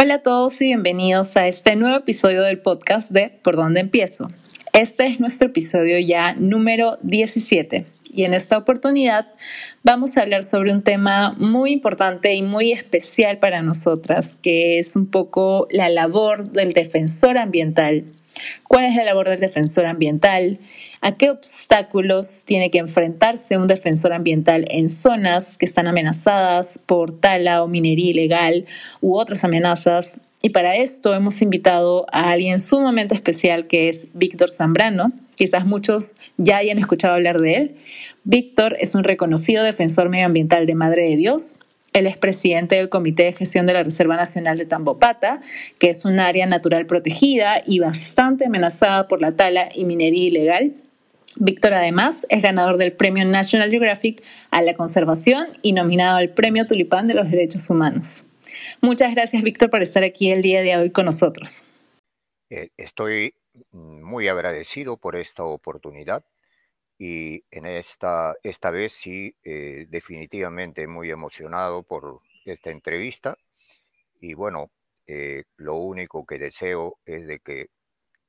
Hola a todos y bienvenidos a este nuevo episodio del podcast de Por dónde empiezo. Este es nuestro episodio ya número 17 y en esta oportunidad vamos a hablar sobre un tema muy importante y muy especial para nosotras, que es un poco la labor del defensor ambiental. ¿Cuál es la labor del defensor ambiental? ¿A qué obstáculos tiene que enfrentarse un defensor ambiental en zonas que están amenazadas por tala o minería ilegal u otras amenazas? Y para esto hemos invitado a alguien sumamente especial que es Víctor Zambrano. Quizás muchos ya hayan escuchado hablar de él. Víctor es un reconocido defensor medioambiental de Madre de Dios, él es presidente del Comité de Gestión de la Reserva Nacional de Tambopata, que es un área natural protegida y bastante amenazada por la tala y minería ilegal. Víctor además es ganador del Premio National Geographic a la conservación y nominado al Premio Tulipán de los Derechos Humanos. Muchas gracias, Víctor, por estar aquí el día de hoy con nosotros. Eh, estoy muy agradecido por esta oportunidad y en esta, esta vez sí, eh, definitivamente muy emocionado por esta entrevista y bueno, eh, lo único que deseo es de que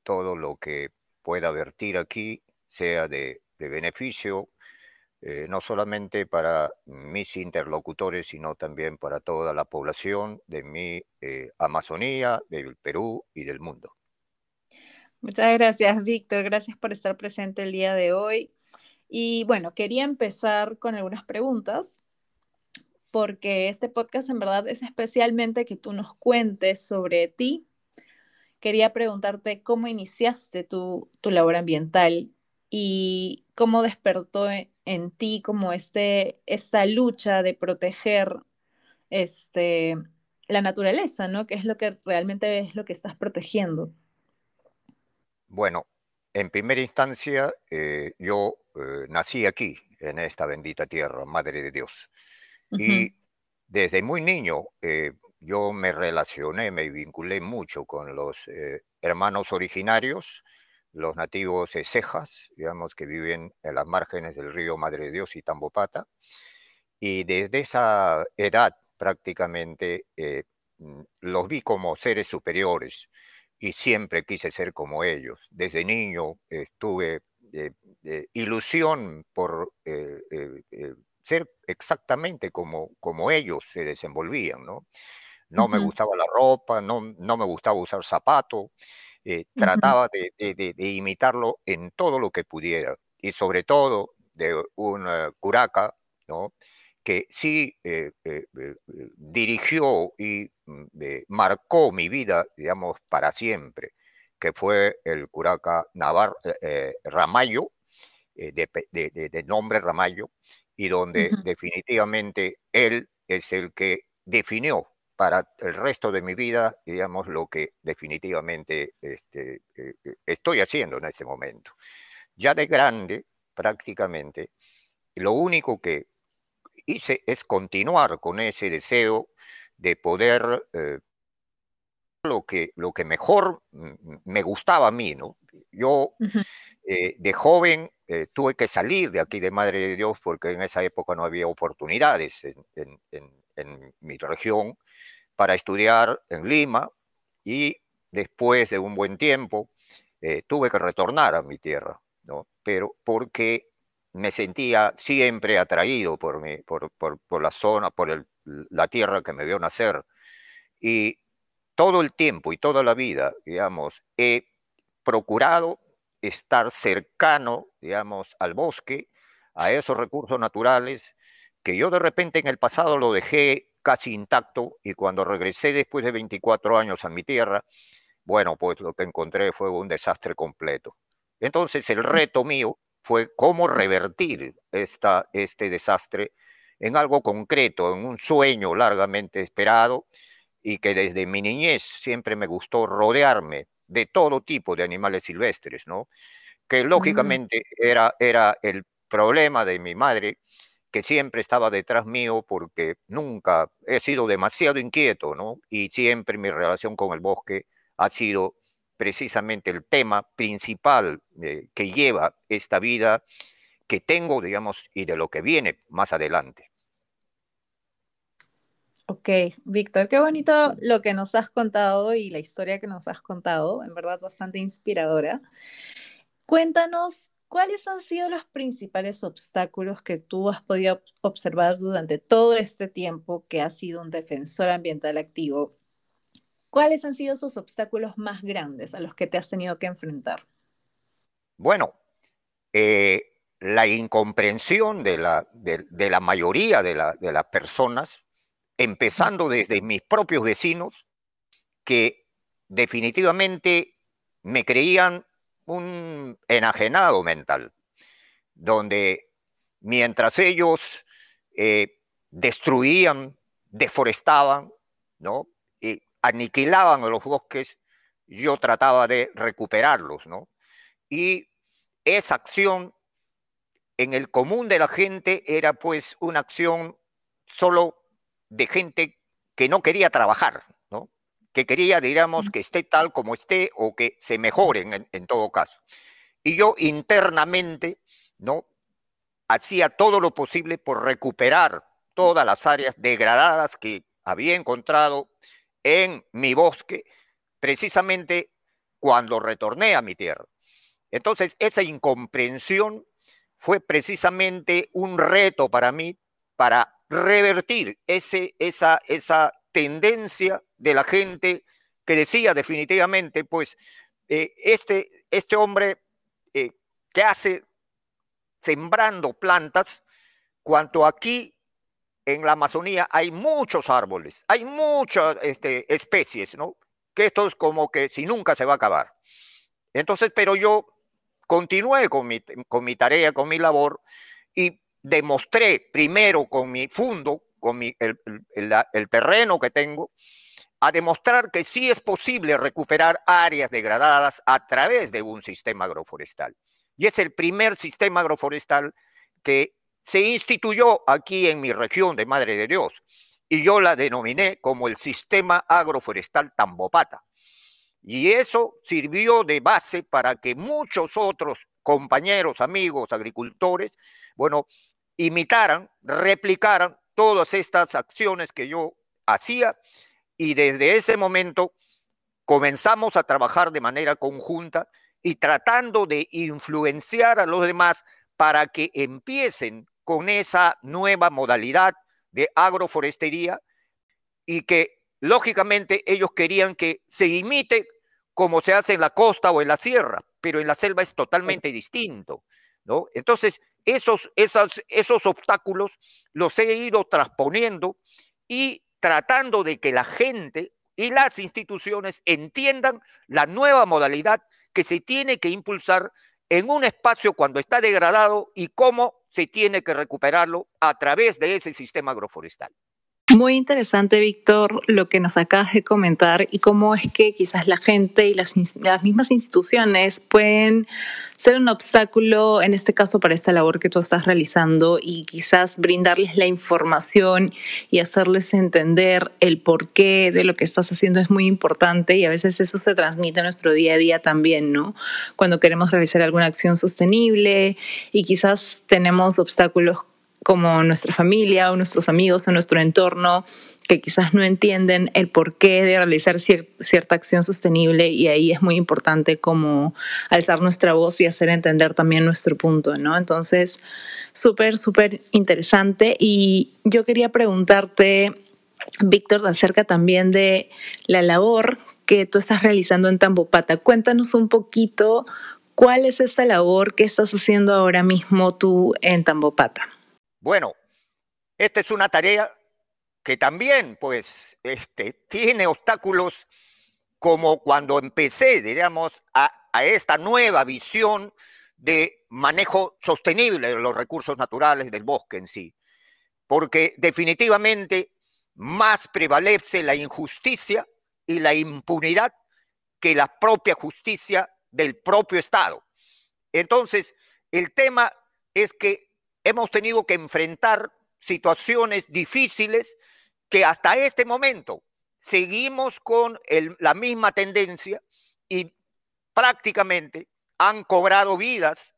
todo lo que pueda vertir aquí sea de, beneficio, eh, no solamente para mis interlocutores, sino también para toda la población de mi Amazonía, del Perú y del mundo. Muchas gracias, Víctor. Gracias por estar presente el día de hoy. Y bueno, quería empezar con algunas preguntas, porque este podcast en verdad es especialmente que tú nos cuentes sobre ti. Quería preguntarte cómo iniciaste tu, tu labor ambiental y cómo despertó e, en, ti como este, esta lucha de proteger este, la naturaleza, ¿no? Que es lo que realmente es lo que estás protegiendo. Bueno, en primera instancia, eh, yo eh, nací aquí, en esta bendita tierra, Madre de Dios. Y desde muy niño eh, yo me relacioné, me vinculé mucho con los hermanos originarios, los nativos Cejas, digamos, que viven en las márgenes del río Madre de Dios y Tambopata. Y desde esa edad prácticamente mm, los vi como seres superiores y siempre quise ser como ellos. Desde niño tuve ilusión por eh, eh, eh, ser exactamente como, como ellos se desenvolvían, ¿no? No me gustaba la ropa, no, no me gustaba usar zapatos, trataba de, imitarlo en todo lo que pudiera y sobre todo de un curaca, ¿no? que sí eh, eh, eh, dirigió y mm, marcó mi vida, digamos, para siempre, que fue el curaca Navar Ramayo, de, nombre Ramayo, y donde definitivamente él es el que definió para el resto de mi vida, digamos, lo que definitivamente este, estoy haciendo en este momento. Ya de grande, prácticamente, lo único que hice es continuar con ese deseo de poder eh, lo, que, lo que mejor me gustaba a mí, ¿no? Yo eh, de joven eh, tuve que salir de aquí de Madre de Dios porque en esa época no había oportunidades en, en mi región para estudiar en Lima y después de un buen tiempo tuve que retornar a mi tierra, ¿no? Pero porque me sentía siempre atraído por, mi, por, por, la zona, por la tierra que me vio nacer. Y todo el tiempo y toda la vida, digamos, he procurado estar cercano, digamos, al bosque, a esos recursos naturales, que yo de repente en el pasado lo dejé casi intacto y cuando regresé después de 24 años a mi tierra, bueno, pues lo que encontré fue un desastre completo. Entonces el reto mío fue cómo revertir esta, este desastre en algo concreto, en un sueño largamente esperado y que desde mi niñez siempre me gustó rodearme de todo tipo de animales silvestres, ¿no? Que mm. lógicamente era, era el problema de mi madre, que siempre estaba detrás mío porque nunca he sido demasiado inquieto, ¿no? Y siempre mi relación con el bosque ha sido precisamente el tema principal eh, que lleva esta vida que tengo, digamos, y de lo que viene más adelante. Ok, Víctor, qué bonito lo que nos has contado y la historia que nos has contado, en verdad bastante inspiradora. Cuéntanos cuáles han sido los principales obstáculos que tú has podido observar durante todo este tiempo que has sido un defensor ambiental activo. ¿Cuáles han sido esos obstáculos más grandes a los que te has tenido que enfrentar? Bueno, eh, la incomprensión de la, de, la mayoría de, de las personas, empezando desde mis propios vecinos, que definitivamente me creían un enajenado mental, donde mientras ellos eh, destruían, deforestaban, ¿no? Y aniquilaban los bosques, yo trataba de recuperarlos, ¿no? Y esa acción en el común de la gente era pues una acción solo de gente que no quería trabajar. Que quería, digamos, que esté tal como esté o que se mejoren en, todo caso. Y yo internamente, ¿no? Hacía todo lo posible por recuperar todas las áreas degradadas que había encontrado en mi bosque, precisamente cuando retorné a mi tierra. Entonces, esa incomprensión fue precisamente un reto para mí para revertir ese, esa, esa tendencia de la gente que decía definitivamente, pues, eh, este, este hombre eh, que hace sembrando plantas, cuanto aquí en la Amazonía hay muchos árboles, hay muchas este, especies, ¿no? Que esto es como que si nunca se va a acabar. Entonces, pero yo continué con mi, con mi tarea, con mi labor y demostré primero con mi fundo, con mi, el, el, terreno que tengo, a demostrar que sí es posible recuperar áreas degradadas a través de un sistema agroforestal. Y es el primer sistema agroforestal que se instituyó aquí en mi región de Madre de Dios. Y yo la denominé como el sistema agroforestal Tambopata. Y eso sirvió de base para que muchos otros compañeros, amigos, agricultores, bueno, imitaran, replicaran todas estas acciones que yo hacía y desde ese momento comenzamos a trabajar de manera conjunta y tratando de influenciar a los demás para que empiecen con esa nueva modalidad de agroforestería y que Lógicamente ellos querían que se imite como se hace en la costa o en la sierra, pero en la selva es totalmente distinto, ¿no? Entonces, esos, esos, esos obstáculos los he ido transponiendo y tratando de que la gente y las instituciones entiendan la nueva modalidad que se tiene que impulsar en un espacio cuando está degradado y cómo se tiene que recuperarlo a través de ese sistema agroforestal. Muy interesante, Víctor, lo que nos acabas de comentar y cómo es que quizás la gente y las, las, mismas instituciones pueden ser un obstáculo, en este caso, para esta labor que tú estás realizando y quizás brindarles la información y hacerles entender el porqué de lo que estás haciendo es muy importante y a veces eso se transmite en nuestro día a día también, ¿no? Cuando queremos realizar alguna acción sostenible y quizás tenemos obstáculos como nuestra familia o nuestros amigos o nuestro entorno que quizás no entienden el porqué de realizar cierta acción sostenible y ahí es muy importante como alzar nuestra voz y hacer entender también nuestro punto, ¿no? Entonces, súper, súper interesante y yo quería preguntarte, Víctor, acerca también de la labor que tú estás realizando en Tambopata. Cuéntanos un poquito cuál es esta labor que estás haciendo ahora mismo tú en Tambopata. Bueno, esta es una tarea que también, pues, este, tiene obstáculos como cuando empecé, diríamos, a, esta nueva visión de manejo sostenible de los recursos naturales del bosque en sí. Porque definitivamente más prevalece la injusticia y la impunidad que la propia justicia del propio Estado. Entonces, el tema es que hemos tenido que enfrentar situaciones difíciles que hasta este momento seguimos con la misma tendencia y prácticamente han cobrado vidas,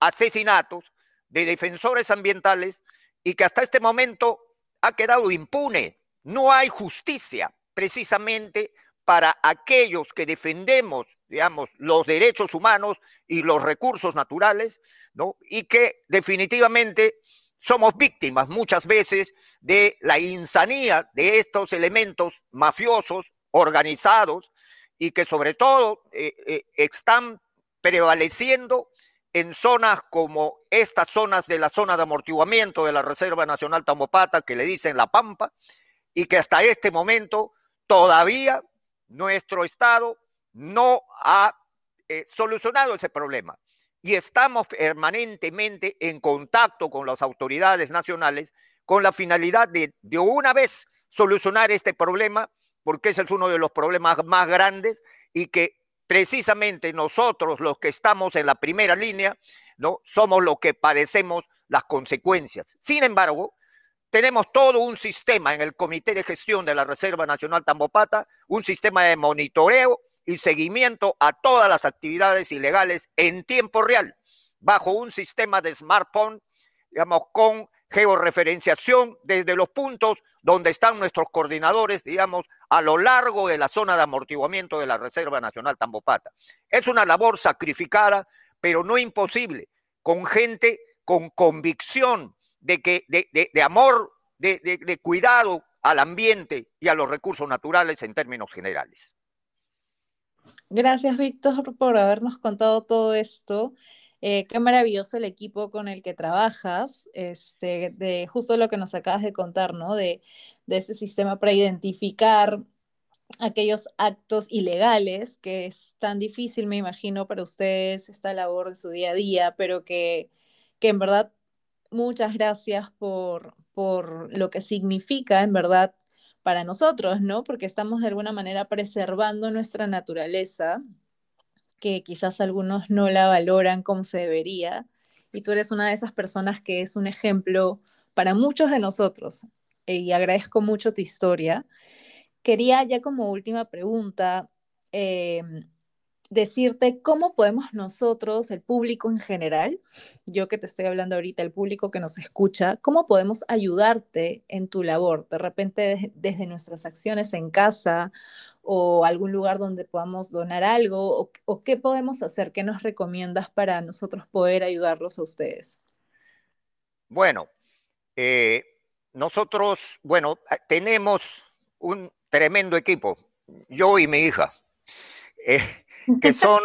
asesinatos de defensores ambientales y que hasta este momento ha quedado impune. No hay justicia precisamente para aquellos que defendemos, digamos, los derechos humanos y los recursos naturales, ¿no? Y que definitivamente somos víctimas muchas veces de la insanía de estos elementos mafiosos organizados y que sobre todo eh, eh, están prevaleciendo en zonas como estas zonas de la zona de amortiguamiento de la Reserva Nacional Tamopata, que le dicen La Pampa, y que hasta este momento todavía nuestro Estado no ha eh, solucionado ese problema. Y estamos permanentemente en contacto con las autoridades nacionales con la finalidad de, de una vez solucionar este problema, porque ese es uno de los problemas más grandes y que precisamente nosotros los que estamos en la primera línea, ¿no? Somos los que padecemos las consecuencias. Sin embargo, tenemos todo un sistema en el Comité de Gestión de la Reserva Nacional Tambopata, un sistema de monitoreo y seguimiento a todas las actividades ilegales en tiempo real, bajo un sistema de smartphone, digamos, con georreferenciación desde los puntos donde están nuestros coordinadores, digamos, a lo largo de la zona de amortiguamiento de la Reserva Nacional Tambopata. Es una labor sacrificada, pero no imposible, con gente con convicción de, que, de, amor, de, cuidado al ambiente y a los recursos naturales en términos generales. Gracias, Víctor, por habernos contado todo esto. Eh, qué maravilloso el equipo con el que trabajas, este, de justo lo que nos acabas de contar, ¿no? De, de ese sistema para identificar aquellos actos ilegales, que es tan difícil, me imagino, para ustedes esta labor de su día a día, pero que, que en verdad muchas gracias por, por lo que significa, en verdad, para nosotros, ¿no? Porque estamos de alguna manera preservando nuestra naturaleza, que quizás algunos no la valoran como se debería, y tú eres una de esas personas que es un ejemplo para muchos de nosotros, y agradezco mucho tu historia. Quería ya como última pregunta, eh, decirte cómo podemos nosotros, el público en general, yo que te estoy hablando ahorita, el público que nos escucha, cómo podemos ayudarte en tu labor, de repente desde nuestras acciones en casa o algún lugar donde podamos donar algo, o, qué podemos hacer, qué nos recomiendas para nosotros poder ayudarlos a ustedes. Bueno, eh, nosotros, bueno, tenemos un tremendo equipo, yo y mi hija. Eh, que son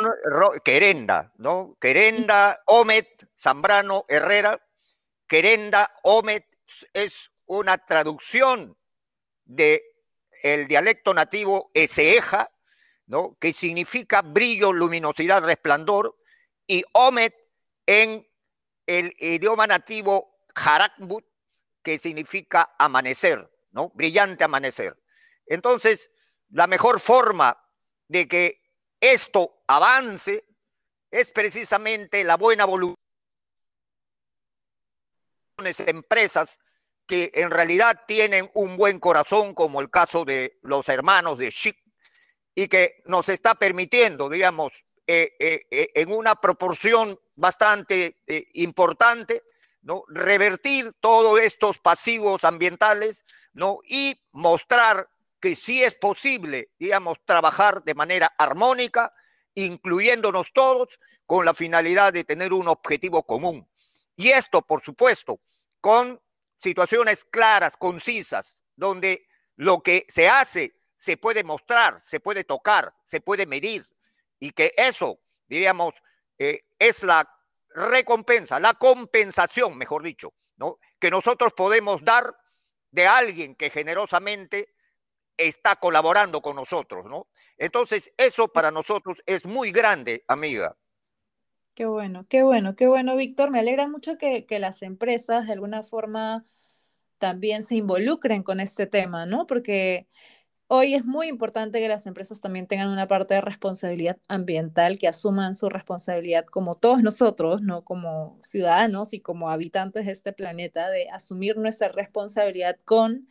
Querenda, ¿no? Querenda, Omet, Zambrano, Herrera. Querenda, Omet es una traducción de el dialecto nativo Eseja, ¿no? Que significa brillo, luminosidad, resplandor, y Omet en el idioma nativo Harakbut, que significa amanecer, ¿no? Brillante amanecer. Entonces, la mejor forma de que esto avance es precisamente la buena voluntad de empresas que en realidad tienen un buen corazón, como el caso de los hermanos de Chic, y que nos está permitiendo, digamos, eh, eh, eh, en una proporción bastante importante, ¿no? revertir todos estos pasivos ambientales ¿no? y mostrar que sí es posible, digamos, trabajar de manera armónica, incluyéndonos todos, con la finalidad de tener un objetivo común. Y esto, por supuesto, con situaciones claras, concisas, donde lo que se hace se puede mostrar, se puede tocar, se puede medir, y que eso, diríamos, eh, es la recompensa, la compensación, mejor dicho, ¿no? Que nosotros podemos dar de alguien que generosamente está colaborando con nosotros, ¿no? Entonces, eso para nosotros es muy grande, amiga. Qué bueno, qué bueno, qué bueno, Víctor. Me alegra mucho que, las empresas de alguna forma también se involucren con este tema, ¿no? Porque hoy es muy importante que las empresas también tengan una parte de responsabilidad ambiental, que asuman su responsabilidad como todos nosotros, ¿no? Como ciudadanos y como habitantes de este planeta, de asumir nuestra responsabilidad con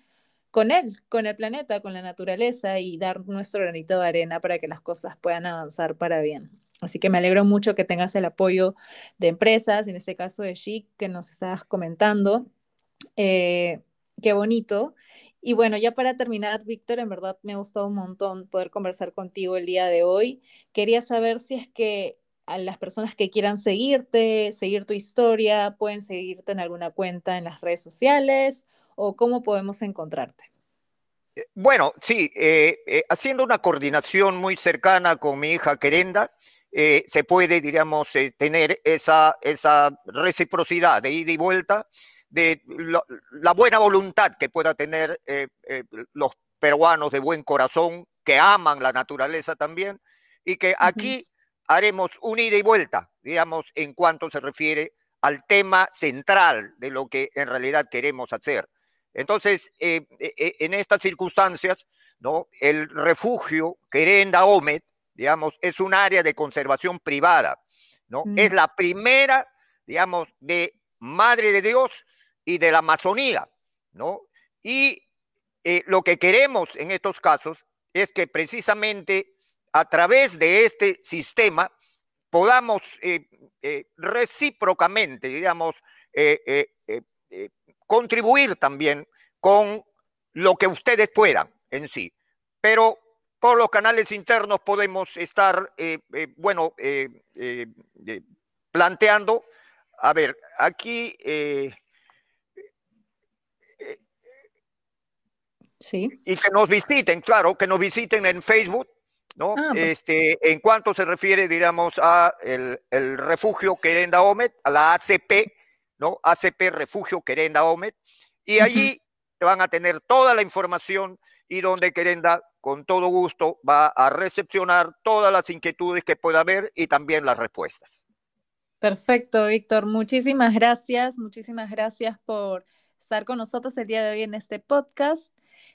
con él, con el planeta, con la naturaleza y dar nuestro granito de arena para que las cosas puedan avanzar para bien. Así que me alegro mucho que tengas el apoyo de empresas, en este caso de Chic, que nos estabas comentando. Eh, qué bonito. Y bueno, ya para terminar, Víctor, en verdad me ha gustado un montón poder conversar contigo el día de hoy. Quería saber si es que a las personas que quieran seguirte, seguir tu historia, pueden seguirte en alguna cuenta en las redes sociales o cómo podemos encontrarte. Eh, bueno, sí, eh, eh, haciendo una coordinación muy cercana con mi hija Querenda, se puede, diríamos, tener esa, esa reciprocidad de ida y vuelta, de la buena voluntad que pueda tener los peruanos de buen corazón, que aman la naturaleza también, y que aquí haremos una ida y vuelta, digamos, en cuanto se refiere al tema central de lo que en realidad queremos hacer entonces, eh, eh, eh, en estas circunstancias, ¿no? el refugio Querenda Omet, digamos, es un área de conservación privada, ¿no? Mm. Es la primera, digamos, de Madre de Dios y de la Amazonía, ¿no? Y lo que queremos en estos casos es que precisamente a través de este sistema podamos recíprocamente, digamos, contribuir también con lo que ustedes puedan en sí. Pero por los canales internos podemos estar, eh, eh, bueno, eh, planteando, a ver, aquí... sí. Y que nos visiten, claro, que nos visiten en Facebook, ¿no? Ah, pues. este, en cuanto se refiere, digamos, a el, el refugio Querenda Omet, a la ACP, ¿no? ACP Refugio Querenda Omet, y allí van a tener toda la información y donde Querenda con todo gusto va a recepcionar todas las inquietudes que pueda haber y también las respuestas. Perfecto, Víctor. Muchísimas gracias, muchísimas gracias por estar con nosotros el día de hoy en este podcast.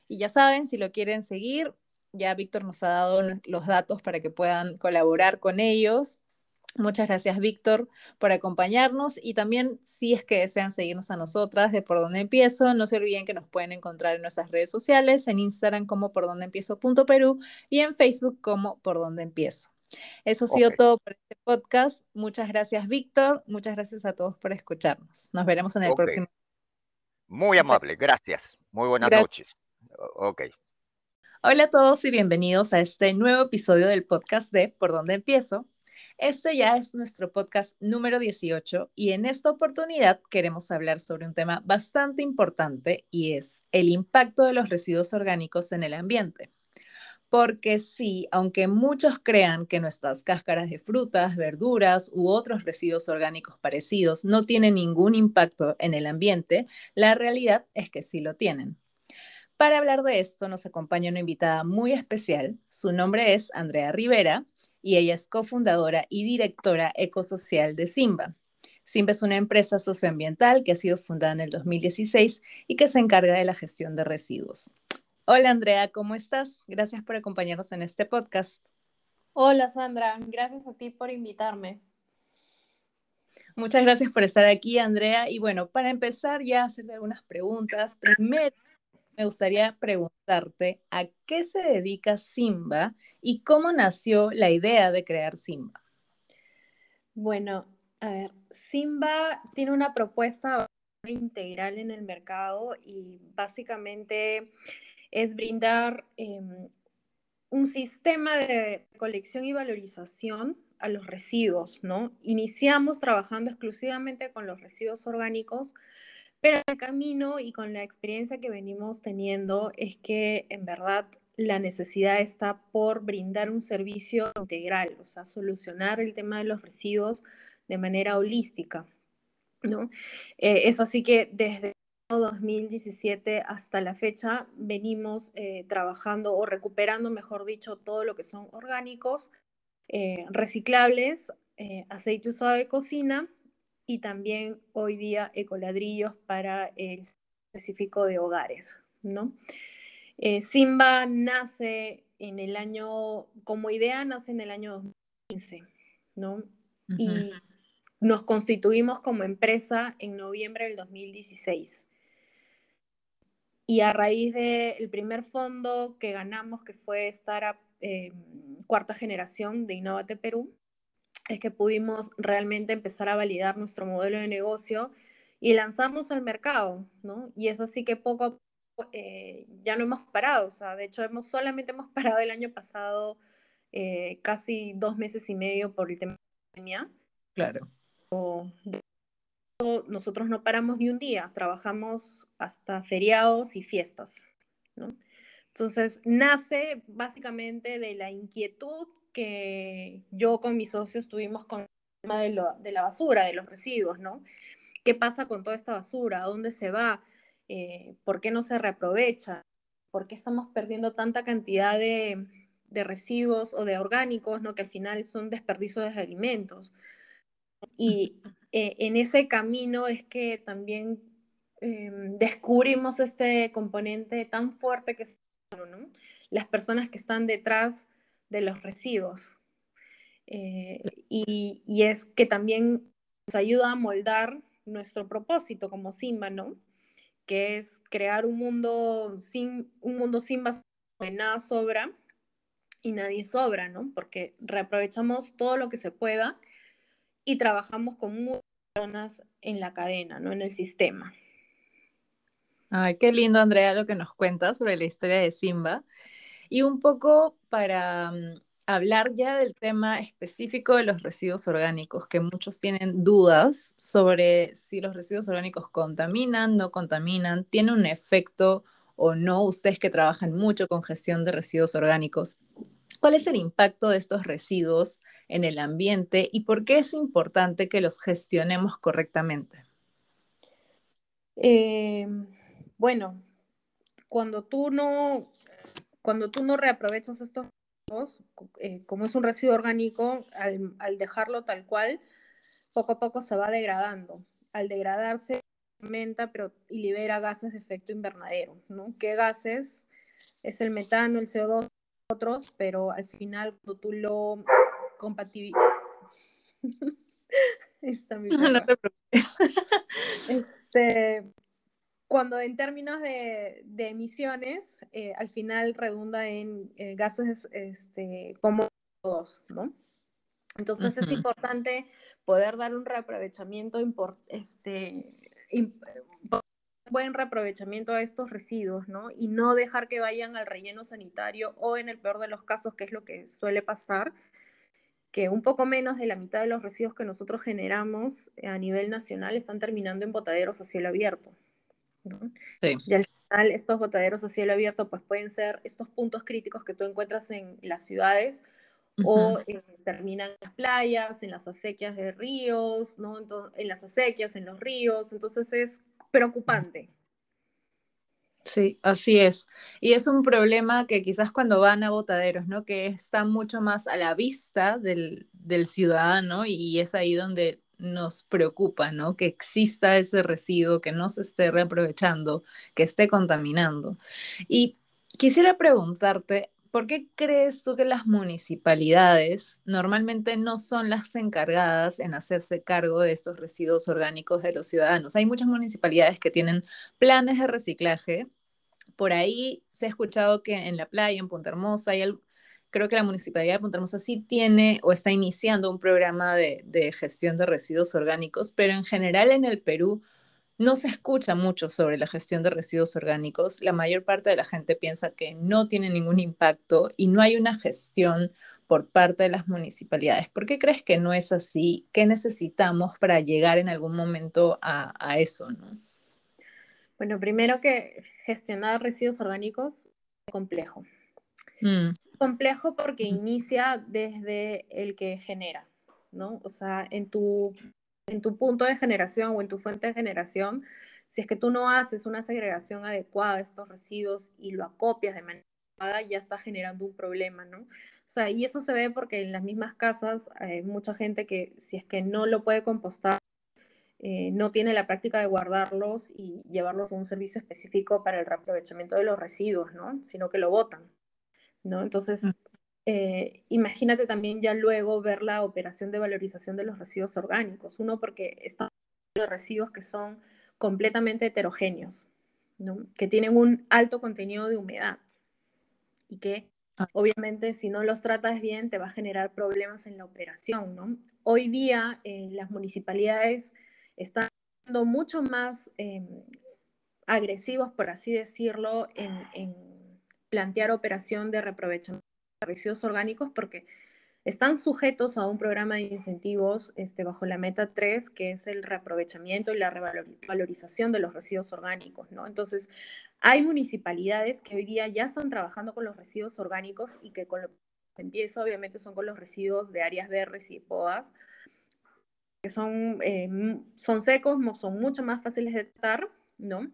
Y ya saben, si lo quieren seguir, ya Víctor nos ha dado los datos para que puedan colaborar con ellos. Muchas gracias, Víctor, por acompañarnos y también si es que desean seguirnos a nosotras de Por Dónde Empiezo, no se olviden que nos pueden encontrar en nuestras redes sociales, en Instagram como por donde empiezo Perú y en Facebook como por donde empiezo. Eso ha sido todo por este podcast. Muchas gracias, Víctor. Muchas gracias a todos por escucharnos. Nos veremos en el próximo. Muy amable, gracias. Muy buenas noches. Ok. Hola a todos y bienvenidos a este nuevo episodio del podcast de Por Dónde Empiezo este ya es nuestro podcast número 18 y en esta oportunidad queremos hablar sobre un tema bastante importante y es el impacto de los residuos orgánicos en el ambiente. Porque sí, aunque muchos crean que nuestras cáscaras de frutas, verduras u otros residuos orgánicos parecidos no tienen ningún impacto en el ambiente, la realidad es que sí lo tienen. Para hablar de esto nos acompaña una invitada muy especial. Su nombre es Andrea Rivera y ella es cofundadora y directora ecosocial de Simba. Simba es una empresa socioambiental que ha sido fundada en el 2016 y que se encarga de la gestión de residuos. Hola Andrea, ¿cómo estás? Gracias por acompañarnos en este podcast. Hola Sandra, gracias a ti por invitarme. Muchas gracias por estar aquí, Andrea. Y bueno, para empezar ya a hacerle algunas preguntas. Primero, me gustaría preguntarte a qué se dedica Simba y cómo nació la idea de crear Simba. Bueno, a ver, Simba tiene una propuesta integral en el mercado y básicamente es brindar em, un sistema de colección y valorización a los residuos, ¿no? Iniciamos trabajando exclusivamente con los residuos orgánicos, pero el camino y con la experiencia que venimos teniendo es que en verdad la necesidad está por brindar un servicio integral, o sea, solucionar el tema de los residuos de manera holística, ¿no? Eh, es así que desde 2017 hasta la fecha venimos eh, trabajando o recuperando, mejor dicho, todo lo que son orgánicos, eh, reciclables, aceite usado de cocina y también hoy día ecoladrillos para el específico de hogares, ¿no? Eh, Simba nace en el año, como idea nace en el año 2015, ¿no? Y nos constituimos como empresa en noviembre del 2016. Y a raíz del primer fondo que ganamos, que fue Startup eh, Cuarta Generación de Innovate Perú, es que pudimos realmente empezar a validar nuestro modelo de negocio y lanzarnos al mercado, ¿no? Y es así que poco a poco eh, ya no hemos parado, o sea, de hecho hemos, solamente hemos parado el año pasado eh, casi dos meses y medio por el tema de la pandemia. Claro. nosotros no paramos ni un día, trabajamos hasta feriados y fiestas, ¿no? Entonces, nace básicamente de la inquietud que yo con mis socios tuvimos con el tema de, de la basura, de los residuos, ¿no? ¿Qué pasa con toda esta basura? ¿A dónde se va? Eh, ¿Por qué no se reaprovecha? ¿Por qué estamos perdiendo tanta cantidad de, de residuos o de orgánicos, ¿no? que al final son desperdicios de alimentos? Y eh, en ese camino es que también em, descubrimos este componente tan fuerte que es las personas que están detrás de los residuos. Eh, y, y, es que también nos ayuda a moldar nuestro propósito como Simba, ¿no? que es crear un mundo sin, un mundo sin basura, nada sobra y nadie sobra, ¿no? Porque reaprovechamos todo lo que se pueda y trabajamos con muchas personas en la cadena, ¿no? En el sistema. Ay, qué lindo, Andrea, lo que nos cuentas sobre la historia de Simba. Y un poco para mm, hablar ya del tema específico de los residuos orgánicos, que muchos tienen dudas sobre si los residuos orgánicos contaminan, no contaminan, tiene un efecto o no, ustedes que trabajan mucho con gestión de residuos orgánicos. ¿Cuál es el impacto de estos residuos en el ambiente y por qué es importante que los gestionemos correctamente? Eh, bueno, cuando tú no, cuando tú no reaprovechas estos eh, como es un residuo orgánico, al, dejarlo tal cual, poco a poco se va degradando. Al degradarse, aumenta pero, y libera gases de efecto invernadero, ¿no? ¿Qué gases? Es el metano, el CO2, otros, pero al final cuando tú lo compatibilizas... no te preocupes. Este, cuando en términos de, emisiones, eh, al final redunda en eh, gases este, como todos, ¿no? Entonces es importante poder dar un reaprovechamiento, este, buen reaprovechamiento a estos residuos, ¿no? Y no dejar que vayan al relleno sanitario o en el peor de los casos, que es lo que suele pasar, que un poco menos de la mitad de los residuos que nosotros generamos a nivel nacional están terminando en botaderos a cielo abierto. Y al final estos botaderos a cielo abierto pues pueden ser estos puntos críticos que tú encuentras en las ciudades o eh, terminan en las playas, en las acequias de ríos, ¿no? en las acequias, en los ríos, entonces es preocupante. Sí, así es. Y es un problema que quizás cuando van a botaderos, ¿no? Que está mucho más a la vista del, del ciudadano y es ahí donde nos preocupa, ¿no? Que exista ese residuo, que no se esté reaprovechando, que esté contaminando. Y quisiera preguntarte, ¿por qué crees tú que las municipalidades normalmente no son las encargadas en hacerse cargo de estos residuos orgánicos de los ciudadanos? Hay muchas municipalidades que tienen planes de reciclaje. Por ahí se ha escuchado que en la playa, en Punta Hermosa, hay creo que la Municipalidad de Punta Hermosa sí tiene o está iniciando un programa de, gestión de residuos orgánicos, pero en general en el Perú no se escucha mucho sobre la gestión de residuos orgánicos. La mayor parte de la gente piensa que no tiene ningún impacto y no hay una gestión por parte de las municipalidades. ¿Por qué crees que no es así? ¿Qué necesitamos para llegar en algún momento a, eso? Bueno, primero que gestionar residuos orgánicos es complejo. Mm complejo porque inicia desde el que genera, ¿no? O sea, en tu, en tu punto de generación o en tu fuente de generación, si es que tú no haces una segregación adecuada de estos residuos y lo acopias de manera adecuada, ya está generando un problema, ¿no? O sea, y eso se ve porque en las mismas casas hay mucha gente que si es que no lo puede compostar, eh, no tiene la práctica de guardarlos y llevarlos a un servicio específico para el reaprovechamiento de los residuos, ¿no? Sino que lo botan. ¿No? Entonces, eh, imagínate también ya luego ver la operación de valorización de los residuos orgánicos. Uno, porque están los residuos que son completamente heterogéneos, ¿no? que tienen un alto contenido de humedad y que ah. obviamente si no los tratas bien te va a generar problemas en la operación. ¿no? Hoy día eh, las municipalidades están dando mucho más em, agresivos, por así decirlo, en, plantear operación de reprovechamiento de residuos orgánicos porque están sujetos a un programa de incentivos este, bajo la meta 3, que es el reaprovechamiento y la revalorización de los residuos orgánicos, ¿no? Entonces, hay municipalidades que hoy día ya están trabajando con los residuos orgánicos y que con lo que empieza, obviamente, son con los residuos de áreas verdes y podas, que son, eh, son secos, son mucho más fáciles de tratar, ¿no?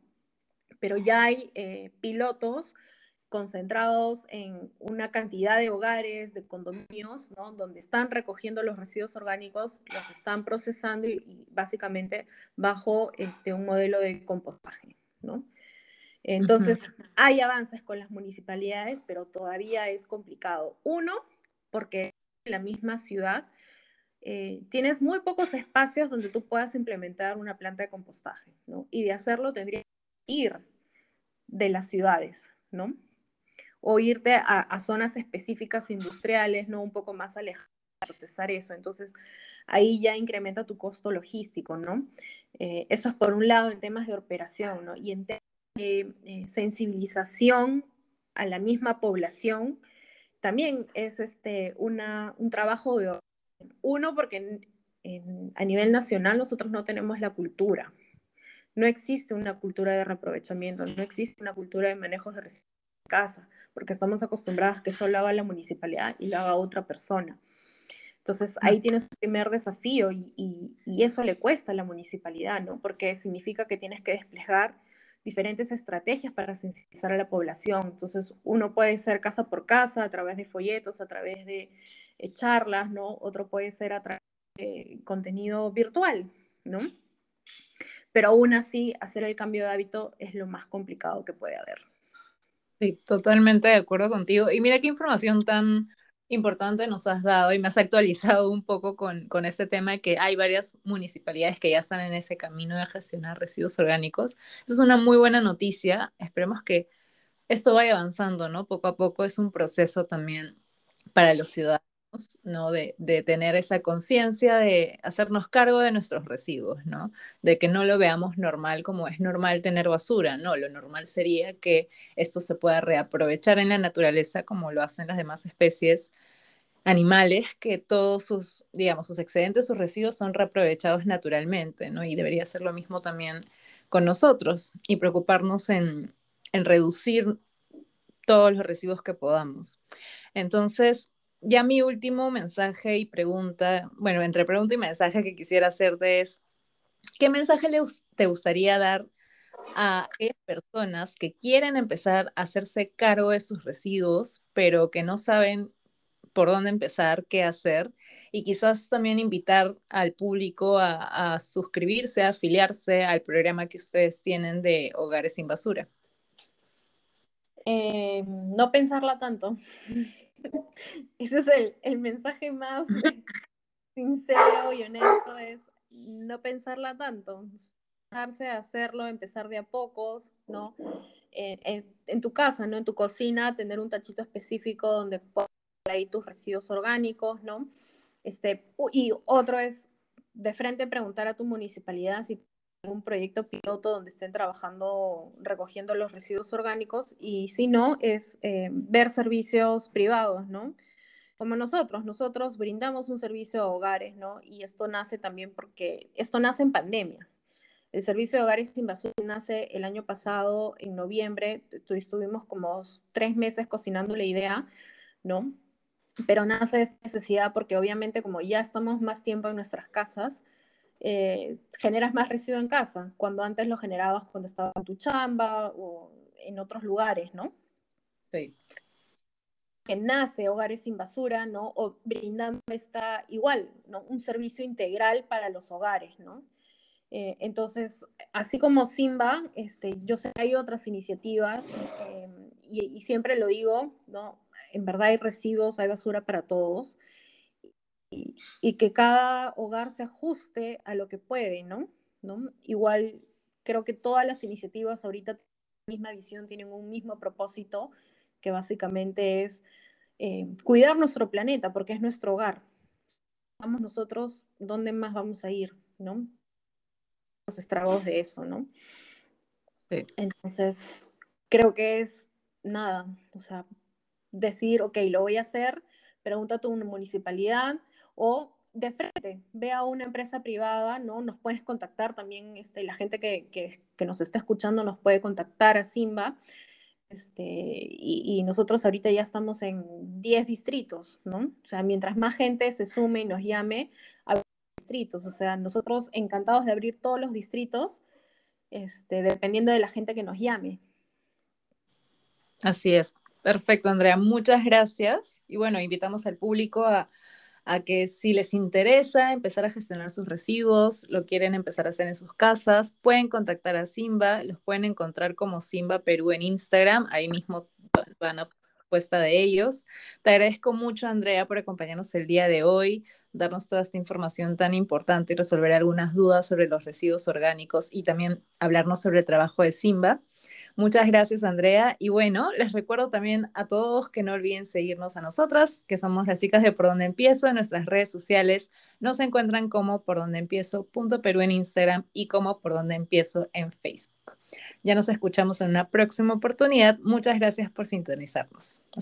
pero ya hay eh, pilotos concentrados en una cantidad de hogares, de condominios, ¿no? donde están recogiendo los residuos orgánicos, los están procesando y, básicamente bajo este, un modelo de compostaje. ¿no? Entonces, hay avances con las municipalidades, pero todavía es complicado. Uno, porque en la misma ciudad eh, tienes muy pocos espacios donde tú puedas implementar una planta de compostaje, ¿no? Y de hacerlo tendría ir de las ciudades, ¿no? O irte a, zonas específicas industriales, ¿no? Un poco más alejadas procesar eso. Entonces, ahí ya incrementa tu costo logístico, ¿no? Eh, eso es por un lado en temas de operación, ¿no? Y en temas de eh, sensibilización a la misma población, también es este, una, un trabajo de... Uno, porque a nivel nacional nosotros no tenemos la cultura, no existe una cultura de reaprovechamiento, no existe una cultura de manejos de residuos en casa, porque estamos acostumbrados a que solo haga la municipalidad y lo haga otra persona. Entonces ahí tienes un primer desafío y, eso le cuesta a la municipalidad, ¿no? Porque significa que tienes que desplegar diferentes estrategias para sensibilizar a la población. Entonces uno puede ser casa por casa, a través de folletos, a través de eh, charlas, ¿no? Otro puede ser a través de contenido virtual, ¿no? pero aún así hacer el cambio de hábito es lo más complicado que puede haber. Sí, totalmente de acuerdo contigo. Y mira qué información tan importante nos has dado y me has actualizado un poco con, con este tema de que hay varias municipalidades que ya están en ese camino de gestionar residuos orgánicos. Eso es una muy buena noticia. Esperemos que esto vaya avanzando, ¿no? Poco a poco es un proceso también para los ciudadanos ¿no? De, tener esa conciencia de hacernos cargo de nuestros residuos, ¿no? De que no lo veamos normal como es normal tener basura, no, lo normal sería que esto se pueda reaprovechar en la naturaleza como lo hacen las demás especies animales, que todos sus, digamos, sus excedentes, sus residuos son reaprovechados naturalmente, ¿no? Y debería ser lo mismo también con nosotros y preocuparnos en, en reducir todos los residuos que podamos. Entonces, ya mi último mensaje y pregunta, bueno, entre pregunta y mensaje que quisiera hacerte es, ¿qué mensaje te gustaría dar a aquellas personas que quieren empezar a hacerse cargo de sus residuos, pero que no saben por dónde empezar, qué hacer? Y quizás también invitar al público a, suscribirse, a afiliarse al programa que ustedes tienen de Hogares sin Basura. Eh, no pensarla tanto. Ese es el, mensaje más sincero y honesto, es no pensarla tanto, dejarse hacerlo, empezar de a pocos, ¿no? en, tu casa, ¿no? En tu cocina, tener un tachito específico donde puedas ahí tus residuos orgánicos, ¿no? Este, y otro es de frente preguntar a tu municipalidad si un proyecto piloto donde estén trabajando recogiendo los residuos orgánicos y si no, es eh, ver servicios privados, ¿no? Como nosotros, nosotros brindamos un servicio a hogares, ¿no? Y esto nace también porque esto nace en pandemia. El servicio de hogares sin basura nace el año pasado, en noviembre, estuvimos como tres meses cocinando la idea, ¿no? Pero nace esta necesidad porque obviamente como ya estamos más tiempo en nuestras casas, eh, generas más residuo en casa, cuando antes lo generabas cuando estabas en tu chamba o en otros lugares, ¿no? Sí. Que nace Hogares sin Basura, ¿no? O brindando esta, igual, ¿no? Un servicio integral para los hogares, ¿no? Eh, entonces, así como Simba, este, yo sé que hay otras iniciativas em, y, y, siempre lo digo, ¿no? En verdad hay residuos, hay basura para todos y, que cada hogar se ajuste a lo que puede, ¿no? ¿no? Igual creo que todas las iniciativas ahorita tienen la misma visión, tienen un mismo propósito, que básicamente es eh, cuidar nuestro planeta, porque es nuestro hogar. Vamos nosotros, ¿dónde más vamos a ir? ¿no? Los estragos de eso, ¿no? Entonces, creo que es nada, o sea, decir, ok, lo voy a hacer, pregunta a tu municipalidad o de frente, ve a una empresa privada, ¿no? Nos puedes contactar también, este, la gente que, que, nos está escuchando nos puede contactar a Simba. Este, y, y, nosotros ahorita ya estamos en 10 distritos, ¿no? O sea, mientras más gente se sume y nos llame, a distritos. O sea, nosotros encantados de abrir todos los distritos, este, dependiendo de la gente que nos llame. Así es. Perfecto, Andrea. Muchas gracias. Y bueno, invitamos al público a, a que si les interesa empezar a gestionar sus residuos, lo quieren empezar a hacer en sus casas, pueden contactar a Simba, los pueden encontrar como Simba Perú en Instagram, ahí mismo van a respuesta de ellos. Te agradezco mucho, Andrea, por acompañarnos el día de hoy, darnos toda esta información tan importante y resolver algunas dudas sobre los residuos orgánicos y también hablarnos sobre el trabajo de Simba. Muchas gracias, Andrea. Y bueno, les recuerdo también a todos que no olviden seguirnos a nosotras, que somos las chicas de Por Donde Empiezo en nuestras redes sociales. Nos encuentran como Por Donde Empiezo punto en Instagram y como Por Donde Empiezo en Facebook. Ya nos escuchamos en una próxima oportunidad. Muchas gracias por sintonizarnos.